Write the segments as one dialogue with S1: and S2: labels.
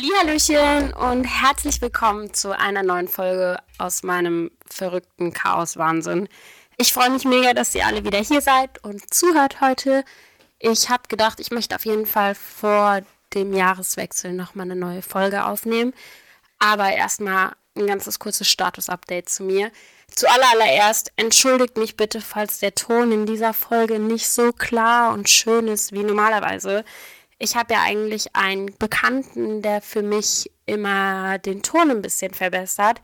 S1: Hallihallöchen und herzlich willkommen zu einer neuen Folge aus meinem verrückten Chaos-Wahnsinn. Ich freue mich mega, dass ihr alle wieder hier seid und zuhört heute. Ich habe gedacht, ich möchte auf jeden Fall vor dem Jahreswechsel nochmal eine neue Folge aufnehmen. Aber erstmal ein ganzes kurzes Status-Update zu mir. Zuallererst entschuldigt mich bitte, falls der Ton in dieser Folge nicht so klar und schön ist wie normalerweise. Ich habe ja eigentlich einen Bekannten, der für mich immer den Ton ein bisschen verbessert.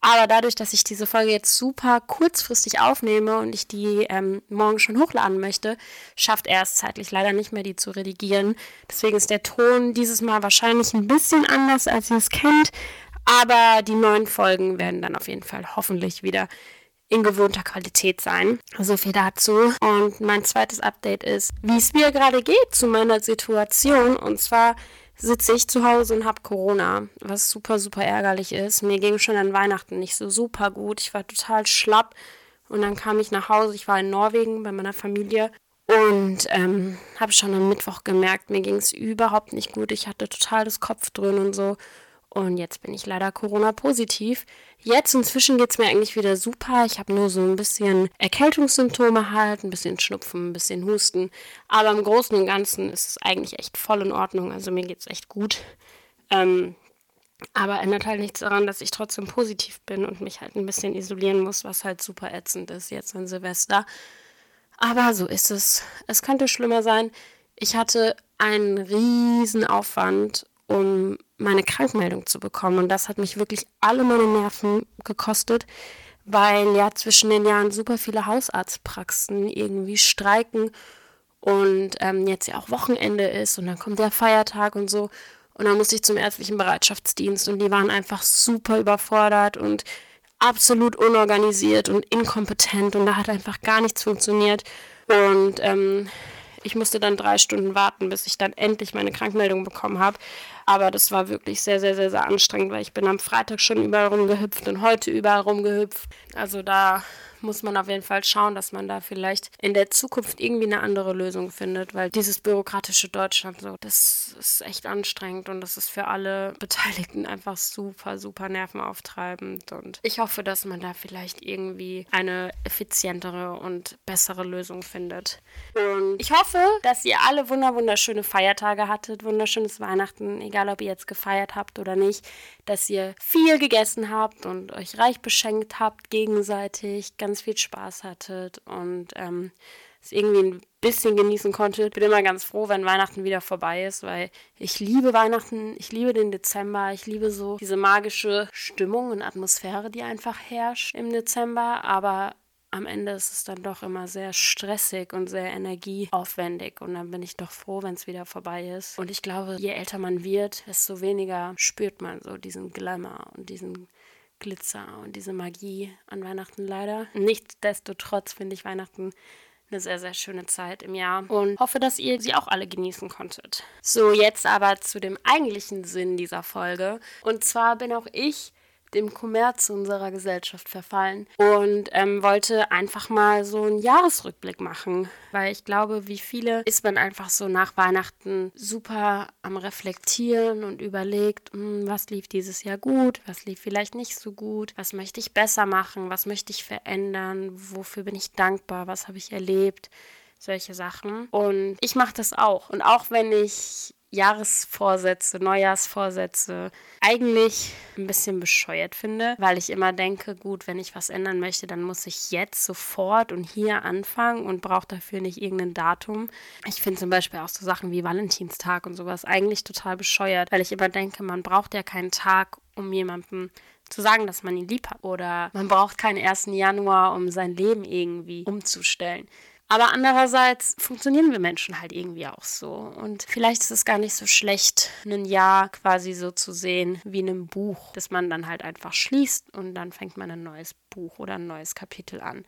S1: Aber dadurch, dass ich diese Folge jetzt super kurzfristig aufnehme und ich die ähm, morgen schon hochladen möchte, schafft er es zeitlich leider nicht mehr, die zu redigieren. Deswegen ist der Ton dieses Mal wahrscheinlich ein bisschen anders, als ihr es kennt. Aber die neuen Folgen werden dann auf jeden Fall hoffentlich wieder in gewohnter Qualität sein. So viel dazu. Und mein zweites Update ist, wie es mir gerade geht zu meiner Situation. Und zwar sitze ich zu Hause und habe Corona, was super, super ärgerlich ist. Mir ging schon an Weihnachten nicht so super gut. Ich war total schlapp. Und dann kam ich nach Hause. Ich war in Norwegen bei meiner Familie. Und ähm, habe schon am Mittwoch gemerkt, mir ging es überhaupt nicht gut. Ich hatte total das Kopf drin und so. Und jetzt bin ich leider Corona-positiv. Jetzt inzwischen geht es mir eigentlich wieder super. Ich habe nur so ein bisschen Erkältungssymptome halt, ein bisschen Schnupfen, ein bisschen Husten. Aber im Großen und Ganzen ist es eigentlich echt voll in Ordnung. Also mir geht es echt gut. Ähm, aber ändert halt nichts daran, dass ich trotzdem positiv bin und mich halt ein bisschen isolieren muss, was halt super ätzend ist jetzt an Silvester. Aber so ist es. Es könnte schlimmer sein. Ich hatte einen riesen Aufwand, meine Krankmeldung zu bekommen. Und das hat mich wirklich alle meine Nerven gekostet, weil ja zwischen den Jahren super viele Hausarztpraxen irgendwie streiken und ähm, jetzt ja auch Wochenende ist und dann kommt der Feiertag und so. Und dann musste ich zum ärztlichen Bereitschaftsdienst und die waren einfach super überfordert und absolut unorganisiert und inkompetent und da hat einfach gar nichts funktioniert. Und ähm, ich musste dann drei Stunden warten, bis ich dann endlich meine Krankmeldung bekommen habe. Aber das war wirklich sehr, sehr, sehr, sehr anstrengend, weil ich bin am Freitag schon überall rumgehüpft und heute überall rumgehüpft. Also da muss man auf jeden Fall schauen, dass man da vielleicht in der Zukunft irgendwie eine andere Lösung findet, weil dieses bürokratische Deutschland so, das ist echt anstrengend und das ist für alle Beteiligten einfach super, super nervenauftreibend. Und ich hoffe, dass man da vielleicht irgendwie eine effizientere und bessere Lösung findet. Und ich hoffe, dass ihr alle wunder wunderschöne Feiertage hattet, wunderschönes Weihnachten, egal ob ihr jetzt gefeiert habt oder nicht, dass ihr viel gegessen habt und euch reich beschenkt habt gegenseitig, ganz ganz viel Spaß hattet und ähm, es irgendwie ein bisschen genießen konntet. Bin immer ganz froh, wenn Weihnachten wieder vorbei ist, weil ich liebe Weihnachten, ich liebe den Dezember, ich liebe so diese magische Stimmung und Atmosphäre, die einfach herrscht im Dezember, aber am Ende ist es dann doch immer sehr stressig und sehr energieaufwendig und dann bin ich doch froh, wenn es wieder vorbei ist. Und ich glaube, je älter man wird, desto weniger spürt man so diesen Glamour und diesen Glitzer und diese Magie an Weihnachten leider. Nichtsdestotrotz finde ich Weihnachten eine sehr, sehr schöne Zeit im Jahr und hoffe, dass ihr sie auch alle genießen konntet. So, jetzt aber zu dem eigentlichen Sinn dieser Folge. Und zwar bin auch ich dem Kommerz unserer Gesellschaft verfallen und ähm, wollte einfach mal so einen Jahresrückblick machen, weil ich glaube, wie viele ist man einfach so nach Weihnachten super am Reflektieren und überlegt, hm, was lief dieses Jahr gut, was lief vielleicht nicht so gut, was möchte ich besser machen, was möchte ich verändern, wofür bin ich dankbar, was habe ich erlebt solche Sachen. Und ich mache das auch. Und auch wenn ich Jahresvorsätze, Neujahrsvorsätze eigentlich ein bisschen bescheuert finde, weil ich immer denke, gut, wenn ich was ändern möchte, dann muss ich jetzt sofort und hier anfangen und brauche dafür nicht irgendein Datum. Ich finde zum Beispiel auch so Sachen wie Valentinstag und sowas eigentlich total bescheuert, weil ich immer denke, man braucht ja keinen Tag, um jemandem zu sagen, dass man ihn lieb hat. Oder man braucht keinen 1. Januar, um sein Leben irgendwie umzustellen. Aber andererseits funktionieren wir Menschen halt irgendwie auch so. Und vielleicht ist es gar nicht so schlecht, ein Jahr quasi so zu sehen wie in einem Buch, das man dann halt einfach schließt und dann fängt man ein neues Buch oder ein neues Kapitel an.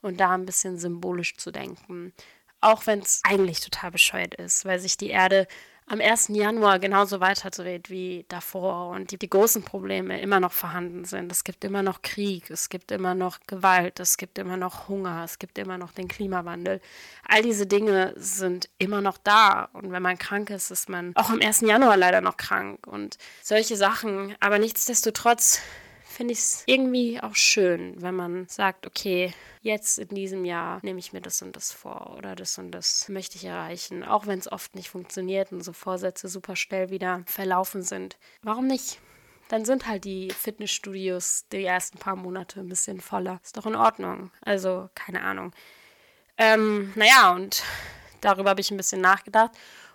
S1: Und da ein bisschen symbolisch zu denken. Auch wenn es eigentlich total bescheuert ist, weil sich die Erde am 1. Januar genauso weiterdreht wie davor und die, die großen Probleme immer noch vorhanden sind. Es gibt immer noch Krieg, es gibt immer noch Gewalt, es gibt immer noch Hunger, es gibt immer noch den Klimawandel. All diese Dinge sind immer noch da. Und wenn man krank ist, ist man auch am 1. Januar leider noch krank und solche Sachen. Aber nichtsdestotrotz finde ich es irgendwie auch schön, wenn man sagt, okay, jetzt in diesem Jahr nehme ich mir das und das vor oder das und das möchte ich erreichen, auch wenn es oft nicht funktioniert und so Vorsätze super schnell wieder verlaufen sind. Warum nicht? Dann sind halt die Fitnessstudios die ersten paar Monate ein bisschen voller. Ist doch in Ordnung. Also, keine Ahnung. Ähm, naja, und darüber habe ich ein bisschen nachgedacht.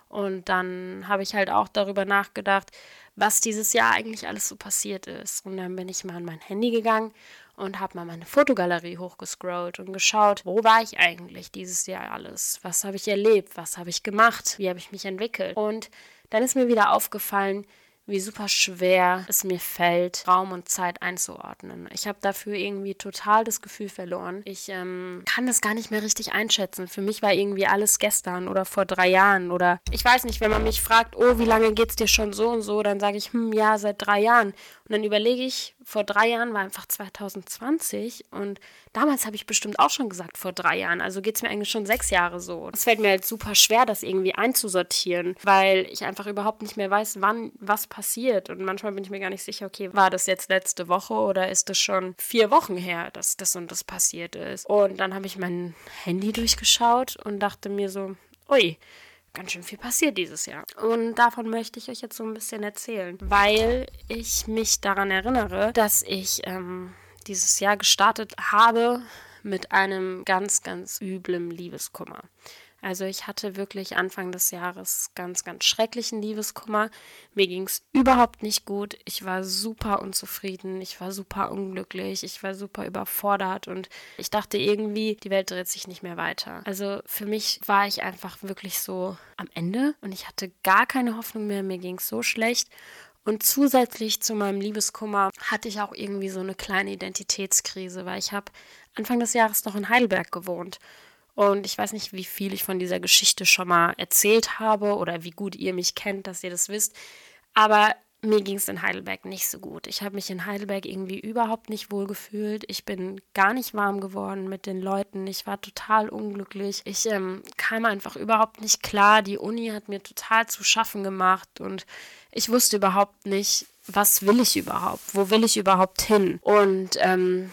S1: Und dann habe ich halt auch darüber nachgedacht, was dieses Jahr eigentlich alles so passiert ist. Und dann bin ich mal an mein Handy gegangen und habe mal meine Fotogalerie hochgescrollt und geschaut, wo war ich eigentlich dieses Jahr alles? Was habe ich erlebt? Was habe ich gemacht? Wie habe ich mich entwickelt? Und dann ist mir wieder aufgefallen, wie super schwer es mir fällt, Raum und Zeit einzuordnen. Ich habe dafür irgendwie total das Gefühl verloren. Ich ähm, kann das gar nicht mehr richtig einschätzen. Für mich war irgendwie alles gestern oder vor drei Jahren oder ich weiß nicht, wenn man mich fragt, oh, wie lange geht's dir schon so und so, dann sage ich, hm, ja, seit drei Jahren. Und dann überlege ich, vor drei Jahren war einfach 2020 und damals habe ich bestimmt auch schon gesagt, vor drei Jahren. Also geht es mir eigentlich schon sechs Jahre so. Es fällt mir halt super schwer, das irgendwie einzusortieren, weil ich einfach überhaupt nicht mehr weiß, wann was passiert. Und manchmal bin ich mir gar nicht sicher, okay, war das jetzt letzte Woche oder ist es schon vier Wochen her, dass das und das passiert ist. Und dann habe ich mein Handy durchgeschaut und dachte mir so, ui, ganz schön viel passiert dieses Jahr. Und davon möchte ich euch jetzt so ein bisschen erzählen, weil ich mich daran erinnere, dass ich ähm, dieses Jahr gestartet habe mit einem ganz, ganz üblen Liebeskummer. Also ich hatte wirklich Anfang des Jahres ganz, ganz schrecklichen Liebeskummer. Mir ging es überhaupt nicht gut. Ich war super unzufrieden. Ich war super unglücklich. Ich war super überfordert und ich dachte irgendwie, die Welt dreht sich nicht mehr weiter. Also für mich war ich einfach wirklich so am Ende und ich hatte gar keine Hoffnung mehr. Mir ging es so schlecht. Und zusätzlich zu meinem Liebeskummer hatte ich auch irgendwie so eine kleine Identitätskrise, weil ich habe Anfang des Jahres noch in Heidelberg gewohnt. Und ich weiß nicht, wie viel ich von dieser Geschichte schon mal erzählt habe oder wie gut ihr mich kennt, dass ihr das wisst. Aber mir ging es in Heidelberg nicht so gut. Ich habe mich in Heidelberg irgendwie überhaupt nicht wohl gefühlt. Ich bin gar nicht warm geworden mit den Leuten. Ich war total unglücklich. Ich ähm, kam einfach überhaupt nicht klar. Die Uni hat mir total zu schaffen gemacht und ich wusste überhaupt nicht, was will ich überhaupt? Wo will ich überhaupt hin? Und ähm,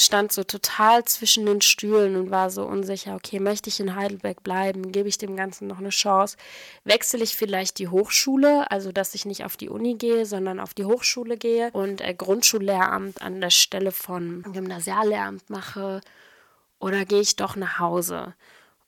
S1: stand so total zwischen den Stühlen und war so unsicher, okay, möchte ich in Heidelberg bleiben? Gebe ich dem Ganzen noch eine Chance? Wechsle ich vielleicht die Hochschule, also dass ich nicht auf die Uni gehe, sondern auf die Hochschule gehe und äh, Grundschullehramt an der Stelle von Gymnasiallehramt mache? Oder gehe ich doch nach Hause?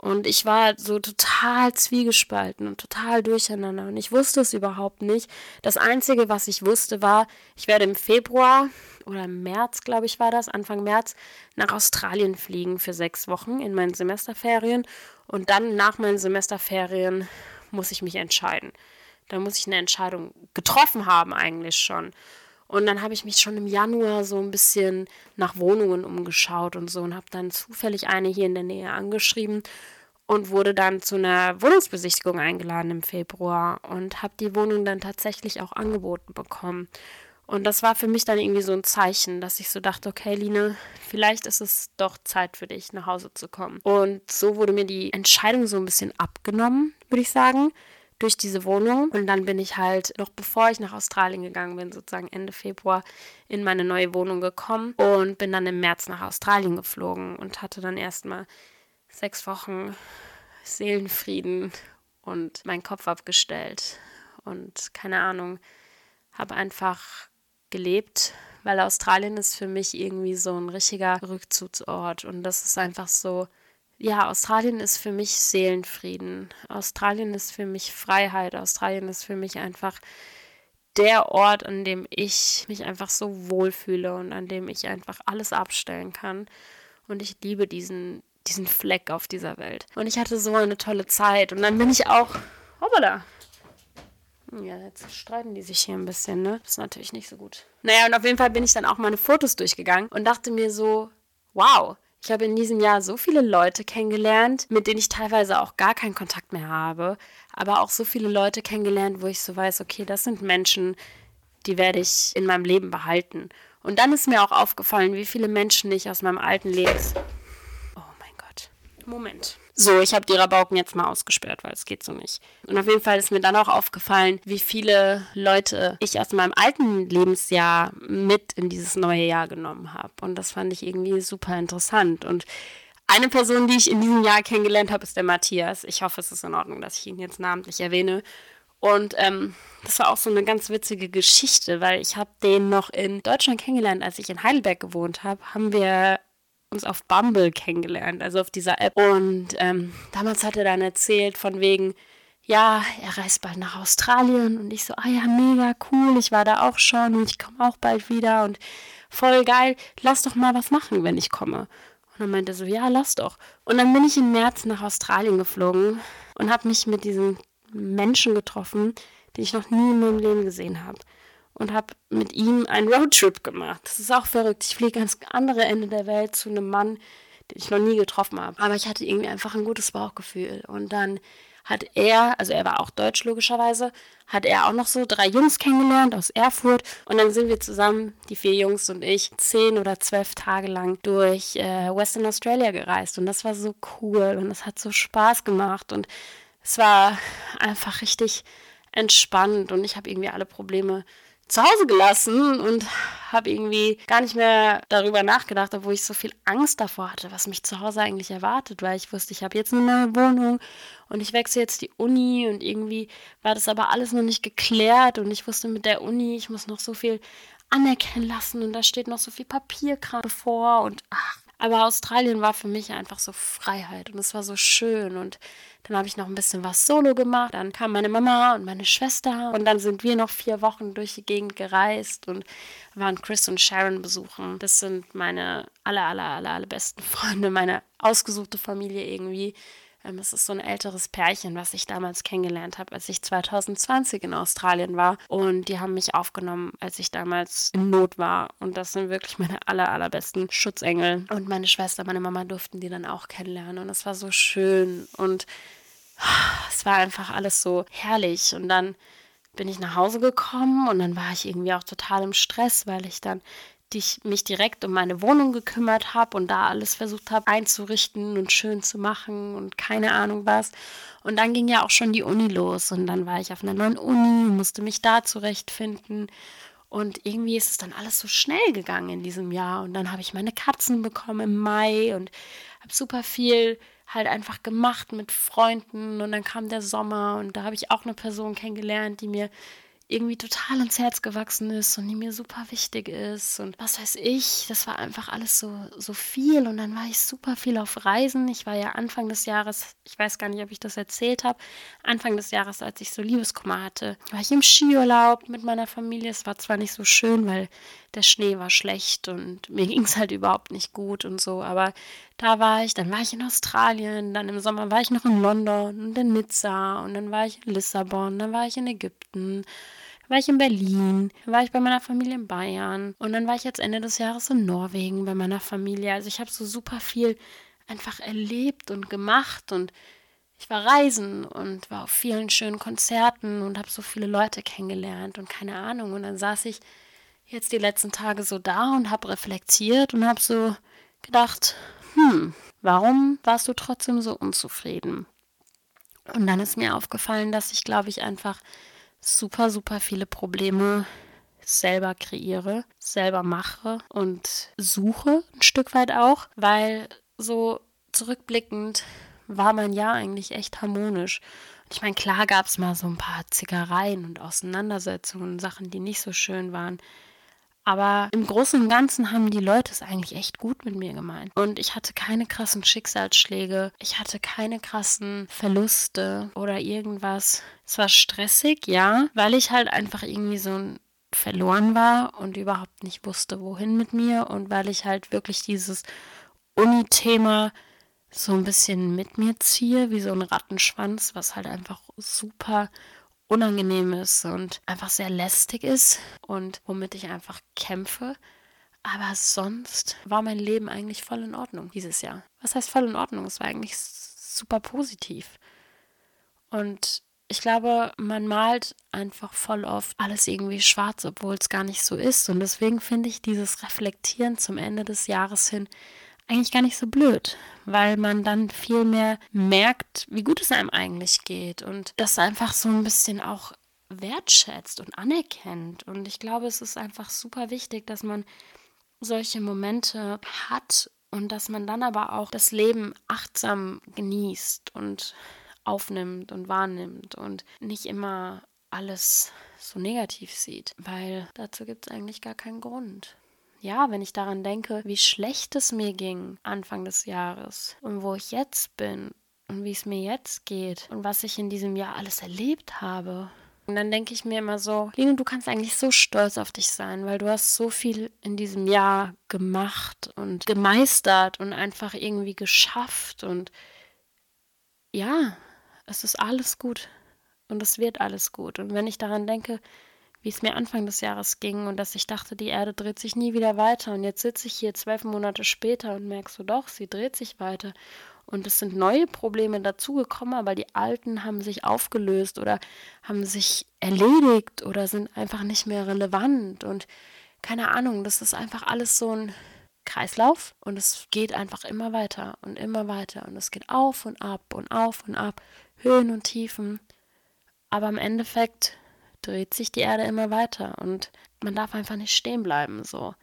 S1: Und ich war so total zwiegespalten und total durcheinander. Und ich wusste es überhaupt nicht. Das Einzige, was ich wusste, war, ich werde im Februar oder im März, glaube ich, war das, Anfang März, nach Australien fliegen für sechs Wochen in meinen Semesterferien. Und dann nach meinen Semesterferien muss ich mich entscheiden. Da muss ich eine Entscheidung getroffen haben, eigentlich schon. Und dann habe ich mich schon im Januar so ein bisschen nach Wohnungen umgeschaut und so und habe dann zufällig eine hier in der Nähe angeschrieben und wurde dann zu einer Wohnungsbesichtigung eingeladen im Februar und habe die Wohnung dann tatsächlich auch angeboten bekommen. Und das war für mich dann irgendwie so ein Zeichen, dass ich so dachte, okay, Line, vielleicht ist es doch Zeit für dich, nach Hause zu kommen. Und so wurde mir die Entscheidung so ein bisschen abgenommen, würde ich sagen durch diese Wohnung. Und dann bin ich halt, noch bevor ich nach Australien gegangen bin, sozusagen Ende Februar, in meine neue Wohnung gekommen und bin dann im März nach Australien geflogen und hatte dann erstmal sechs Wochen Seelenfrieden und meinen Kopf abgestellt. Und keine Ahnung, habe einfach gelebt, weil Australien ist für mich irgendwie so ein richtiger Rückzugsort. Und das ist einfach so ja, Australien ist für mich Seelenfrieden. Australien ist für mich Freiheit. Australien ist für mich einfach der Ort, an dem ich mich einfach so wohlfühle und an dem ich einfach alles abstellen kann. Und ich liebe diesen, diesen Fleck auf dieser Welt. Und ich hatte so eine tolle Zeit. Und dann bin ich auch. Hoppala. Ja, jetzt streiten die sich hier ein bisschen, ne? Ist natürlich nicht so gut. Naja, und auf jeden Fall bin ich dann auch meine Fotos durchgegangen und dachte mir so, wow, Ich habe in diesem Jahr so viele Leute kennengelernt, mit denen ich teilweise auch gar keinen Kontakt mehr habe, aber auch so viele Leute kennengelernt, wo ich so weiß, okay, das sind Menschen, die werde ich in meinem Leben behalten. Und dann ist mir auch aufgefallen, wie viele Menschen ich aus meinem alten Leben. Oh mein Gott. Moment. So, ich habe die Rabauken jetzt mal ausgesperrt, weil es geht so nicht. Und auf jeden Fall ist mir dann auch aufgefallen, wie viele Leute ich aus meinem alten Lebensjahr mit in dieses neue Jahr genommen habe. Und das fand ich irgendwie super interessant. Und eine Person, die ich in diesem Jahr kennengelernt habe, ist der Matthias. Ich hoffe, es ist in Ordnung, dass ich ihn jetzt namentlich erwähne. Und ähm, das war auch so eine ganz witzige Geschichte, weil ich habe den noch in Deutschland kennengelernt, als ich in Heidelberg gewohnt habe, haben wir uns auf Bumble kennengelernt, also auf dieser App. Und ähm, damals hat er dann erzählt von wegen, ja, er reist bald nach Australien und ich so, ah ja, mega cool, ich war da auch schon und ich komme auch bald wieder und voll geil, lass doch mal was machen, wenn ich komme. Und dann meinte er so, ja, lass doch. Und dann bin ich im März nach Australien geflogen und habe mich mit diesem Menschen getroffen, die ich noch nie in meinem Leben gesehen habe. Und habe mit ihm einen Roadtrip gemacht. Das ist auch verrückt. Ich fliege ans andere Ende der Welt zu einem Mann, den ich noch nie getroffen habe. Aber ich hatte irgendwie einfach ein gutes Bauchgefühl. Und dann hat er, also er war auch deutsch logischerweise, hat er auch noch so drei Jungs kennengelernt aus Erfurt. Und dann sind wir zusammen, die vier Jungs und ich, zehn oder zwölf Tage lang durch äh, Western Australia gereist. Und das war so cool und es hat so Spaß gemacht. Und es war einfach richtig entspannt und ich habe irgendwie alle Probleme zu Hause gelassen und habe irgendwie gar nicht mehr darüber nachgedacht, obwohl ich so viel Angst davor hatte, was mich zu Hause eigentlich erwartet, weil ich wusste, ich habe jetzt eine neue Wohnung und ich wechsle jetzt die Uni und irgendwie war das aber alles noch nicht geklärt und ich wusste mit der Uni, ich muss noch so viel anerkennen lassen und da steht noch so viel Papierkram bevor und ach, aber Australien war für mich einfach so Freiheit und es war so schön und dann habe ich noch ein bisschen was solo gemacht. Dann kam meine Mama und meine Schwester und dann sind wir noch vier Wochen durch die Gegend gereist und waren Chris und Sharon besuchen. Das sind meine aller, aller, aller, aller besten Freunde, meine ausgesuchte Familie irgendwie. Ähm, es ist so ein älteres Pärchen, was ich damals kennengelernt habe, als ich 2020 in Australien war. Und die haben mich aufgenommen, als ich damals in Not war. Und das sind wirklich meine aller, allerbesten Schutzengel. Und meine Schwester, meine Mama durften die dann auch kennenlernen. Und es war so schön. Und es war einfach alles so herrlich. Und dann bin ich nach Hause gekommen und dann war ich irgendwie auch total im Stress, weil ich dann ich mich direkt um meine Wohnung gekümmert habe und da alles versucht habe einzurichten und schön zu machen und keine Ahnung was. Und dann ging ja auch schon die Uni los und dann war ich auf einer neuen Uni musste mich da zurechtfinden. Und irgendwie ist es dann alles so schnell gegangen in diesem Jahr. Und dann habe ich meine Katzen bekommen im Mai und habe super viel halt einfach gemacht mit Freunden. Und dann kam der Sommer und da habe ich auch eine Person kennengelernt, die mir irgendwie total ins Herz gewachsen ist und die mir super wichtig ist und was weiß ich, das war einfach alles so, so viel und dann war ich super viel auf Reisen. Ich war ja Anfang des Jahres, ich weiß gar nicht, ob ich das erzählt habe, Anfang des Jahres, als ich so Liebeskummer hatte, war ich im Skiurlaub mit meiner Familie. Es war zwar nicht so schön, weil der Schnee war schlecht und mir ging es halt überhaupt nicht gut und so, aber da war ich, dann war ich in Australien, dann im Sommer war ich noch in London und in Nizza und dann war ich in Lissabon, dann war ich in Ägypten war ich in Berlin, war ich bei meiner Familie in Bayern und dann war ich jetzt Ende des Jahres in Norwegen bei meiner Familie. Also ich habe so super viel einfach erlebt und gemacht und ich war reisen und war auf vielen schönen Konzerten und habe so viele Leute kennengelernt und keine Ahnung. Und dann saß ich jetzt die letzten Tage so da und habe reflektiert und habe so gedacht, hm, warum warst du trotzdem so unzufrieden? Und dann ist mir aufgefallen, dass ich, glaube ich, einfach super, super viele Probleme selber kreiere, selber mache und suche ein Stück weit auch, weil so zurückblickend war mein Jahr eigentlich echt harmonisch. Und ich meine, klar gab es mal so ein paar Zickereien und Auseinandersetzungen, Sachen, die nicht so schön waren. Aber im Großen und Ganzen haben die Leute es eigentlich echt gut mit mir gemeint. Und ich hatte keine krassen Schicksalsschläge. Ich hatte keine krassen Verluste oder irgendwas. Es war stressig, ja, weil ich halt einfach irgendwie so ein verloren war und überhaupt nicht wusste, wohin mit mir. Und weil ich halt wirklich dieses Uni-Thema so ein bisschen mit mir ziehe, wie so ein Rattenschwanz, was halt einfach super unangenehm ist und einfach sehr lästig ist und womit ich einfach kämpfe. Aber sonst war mein Leben eigentlich voll in Ordnung dieses Jahr. Was heißt voll in Ordnung? Es war eigentlich super positiv. Und ich glaube, man malt einfach voll oft alles irgendwie schwarz, obwohl es gar nicht so ist. Und deswegen finde ich dieses Reflektieren zum Ende des Jahres hin eigentlich gar nicht so blöd, weil man dann viel mehr merkt, wie gut es einem eigentlich geht und das einfach so ein bisschen auch wertschätzt und anerkennt. Und ich glaube, es ist einfach super wichtig, dass man solche Momente hat und dass man dann aber auch das Leben achtsam genießt und aufnimmt und wahrnimmt und nicht immer alles so negativ sieht, weil dazu gibt es eigentlich gar keinen Grund. Ja, wenn ich daran denke, wie schlecht es mir ging Anfang des Jahres und wo ich jetzt bin und wie es mir jetzt geht und was ich in diesem Jahr alles erlebt habe und dann denke ich mir immer so, Lino, du kannst eigentlich so stolz auf dich sein, weil du hast so viel in diesem Jahr gemacht und gemeistert und einfach irgendwie geschafft. Und ja, es ist alles gut. Und es wird alles gut. Und wenn ich daran denke, wie es mir Anfang des Jahres ging und dass ich dachte, die Erde dreht sich nie wieder weiter. Und jetzt sitze ich hier zwölf Monate später und merke so, doch, sie dreht sich weiter. Und es sind neue Probleme dazugekommen, aber die alten haben sich aufgelöst oder haben sich erledigt oder sind einfach nicht mehr relevant. Und keine Ahnung, das ist einfach alles so ein Kreislauf und es geht einfach immer weiter und immer weiter. Und es geht auf und ab und auf und ab, Höhen und Tiefen. Aber im Endeffekt dreht sich die Erde immer weiter und man darf einfach nicht stehen bleiben. So.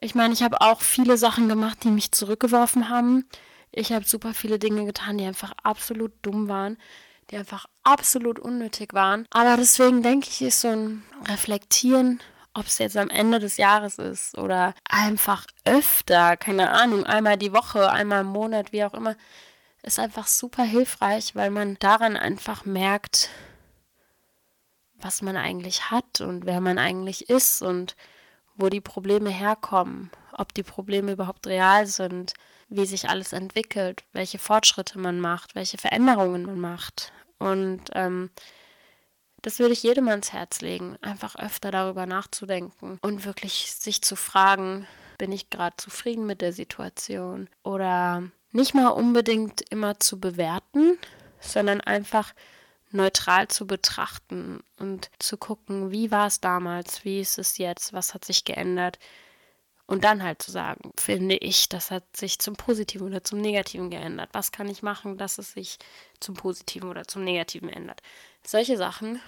S1: Ich meine, ich habe auch viele Sachen gemacht, die mich zurückgeworfen haben ich habe super viele Dinge getan, die einfach absolut dumm waren, die einfach absolut unnötig waren. Aber deswegen denke ich, ist so ein Reflektieren, ob es jetzt am Ende des Jahres ist oder einfach öfter, keine Ahnung, einmal die Woche, einmal im Monat, wie auch immer, ist einfach super hilfreich, weil man daran einfach merkt, was man eigentlich hat und wer man eigentlich ist und wo die Probleme herkommen, ob die Probleme überhaupt real sind, wie sich alles entwickelt, welche Fortschritte man macht, welche Veränderungen man macht. Und ähm, das würde ich jedem ans Herz legen, einfach öfter darüber nachzudenken und wirklich sich zu fragen, bin ich gerade zufrieden mit der Situation oder nicht mal unbedingt immer zu bewerten, sondern einfach neutral zu betrachten und zu gucken, wie war es damals, wie ist es jetzt, was hat sich geändert, und dann halt zu sagen, finde ich, das hat sich zum Positiven oder zum Negativen geändert. Was kann ich machen, dass es sich zum Positiven oder zum Negativen ändert? Solche Sachen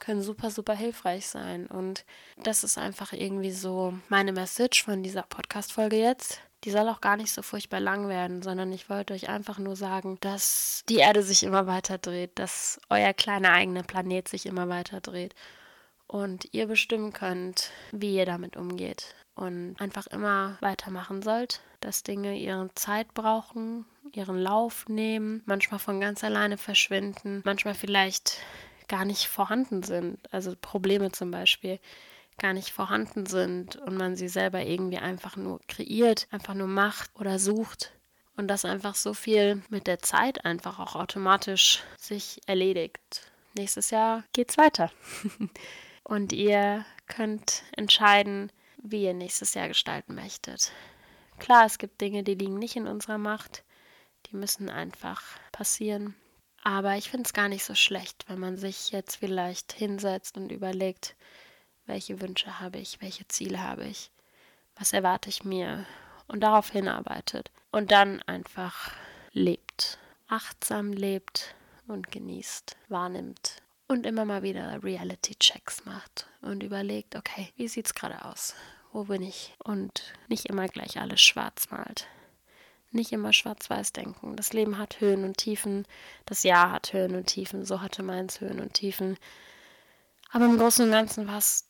S1: können super, super hilfreich sein. Und das ist einfach irgendwie so meine Message von dieser Podcast-Folge jetzt. Die soll auch gar nicht so furchtbar lang werden, sondern ich wollte euch einfach nur sagen, dass die Erde sich immer weiter dreht, dass euer kleiner eigener Planet sich immer weiter dreht und ihr bestimmen könnt, wie ihr damit umgeht und einfach immer weitermachen sollt, dass Dinge ihre Zeit brauchen, ihren Lauf nehmen, manchmal von ganz alleine verschwinden, manchmal vielleicht gar nicht vorhanden sind, also Probleme zum Beispiel gar nicht vorhanden sind und man sie selber irgendwie einfach nur kreiert, einfach nur macht oder sucht und das einfach so viel mit der Zeit einfach auch automatisch sich erledigt. Nächstes Jahr geht's weiter. und ihr könnt entscheiden, wie ihr nächstes Jahr gestalten möchtet. Klar, es gibt Dinge, die liegen nicht in unserer Macht, die müssen einfach passieren. Aber ich finde es gar nicht so schlecht, wenn man sich jetzt vielleicht hinsetzt und überlegt, welche Wünsche habe ich, welche Ziele habe ich, was erwarte ich mir und darauf hinarbeitet und dann einfach lebt, achtsam lebt und genießt, wahrnimmt und immer mal wieder Reality-Checks macht und überlegt, okay, wie sieht's gerade aus? Wo bin ich? Und nicht immer gleich alles schwarz malt. Nicht immer schwarz-weiß denken. Das Leben hat Höhen und Tiefen, das Jahr hat Höhen und Tiefen, so hatte meins Höhen und Tiefen. Aber im Großen und Ganzen war es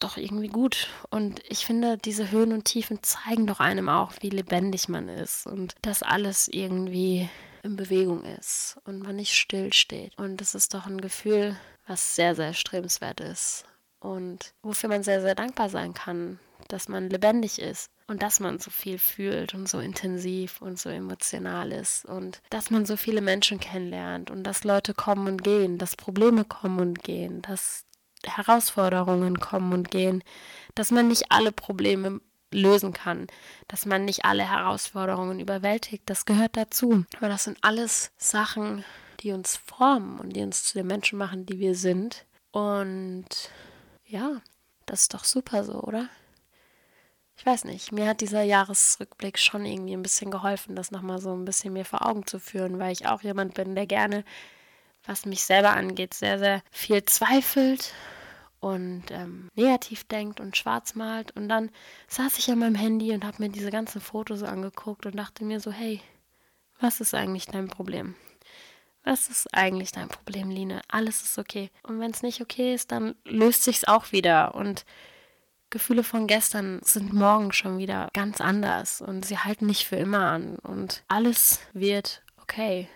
S1: doch irgendwie gut. Und ich finde, diese Höhen und Tiefen zeigen doch einem auch, wie lebendig man ist und dass alles irgendwie in Bewegung ist und man nicht still steht. Und das ist doch ein Gefühl, was sehr, sehr strebenswert ist und wofür man sehr, sehr dankbar sein kann, dass man lebendig ist und dass man so viel fühlt und so intensiv und so emotional ist und dass man so viele Menschen kennenlernt und dass Leute kommen und gehen, dass Probleme kommen und gehen, dass Herausforderungen kommen und gehen, dass man nicht alle Probleme lösen kann, dass man nicht alle Herausforderungen überwältigt. Das gehört dazu. Aber das sind alles Sachen, die uns formen und die uns zu den Menschen machen, die wir sind. Und ja, das ist doch super so, oder? Ich weiß nicht, mir hat dieser Jahresrückblick schon irgendwie ein bisschen geholfen, das nochmal so ein bisschen mir vor Augen zu führen, weil ich auch jemand bin, der gerne, was mich selber angeht, sehr, sehr viel zweifelt und ähm, negativ denkt und schwarz malt. Und dann saß ich an meinem Handy und habe mir diese ganzen Fotos angeguckt und dachte mir so, hey, was ist eigentlich dein Problem? Was ist eigentlich dein Problem, Line? Alles ist okay. Und wenn es nicht okay ist, dann löst sich's auch wieder. Und Gefühle von gestern sind morgen schon wieder ganz anders und sie halten nicht für immer an. Und alles wird okay.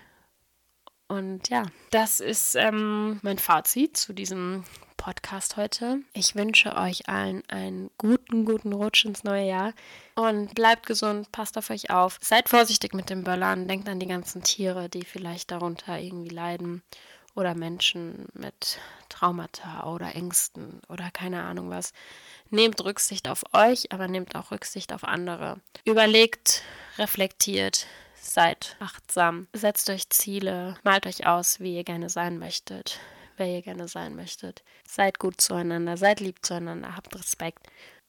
S1: Und ja, das ist ähm, mein Fazit zu diesem Podcast heute. Ich wünsche euch allen einen guten, guten Rutsch ins neue Jahr und bleibt gesund, passt auf euch auf. Seid vorsichtig mit den Böllern, denkt an die ganzen Tiere, die vielleicht darunter irgendwie leiden oder Menschen mit Traumata oder Ängsten oder keine Ahnung was. Nehmt Rücksicht auf euch, aber nehmt auch Rücksicht auf andere. Überlegt, reflektiert, seid achtsam, setzt euch Ziele, malt euch aus, wie ihr gerne sein möchtet wer ihr gerne sein möchtet. Seid gut zueinander, seid lieb zueinander, habt Respekt.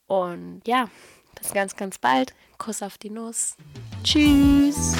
S1: Und ja, bis ganz, ganz bald. Kuss auf die Nuss. Tschüss.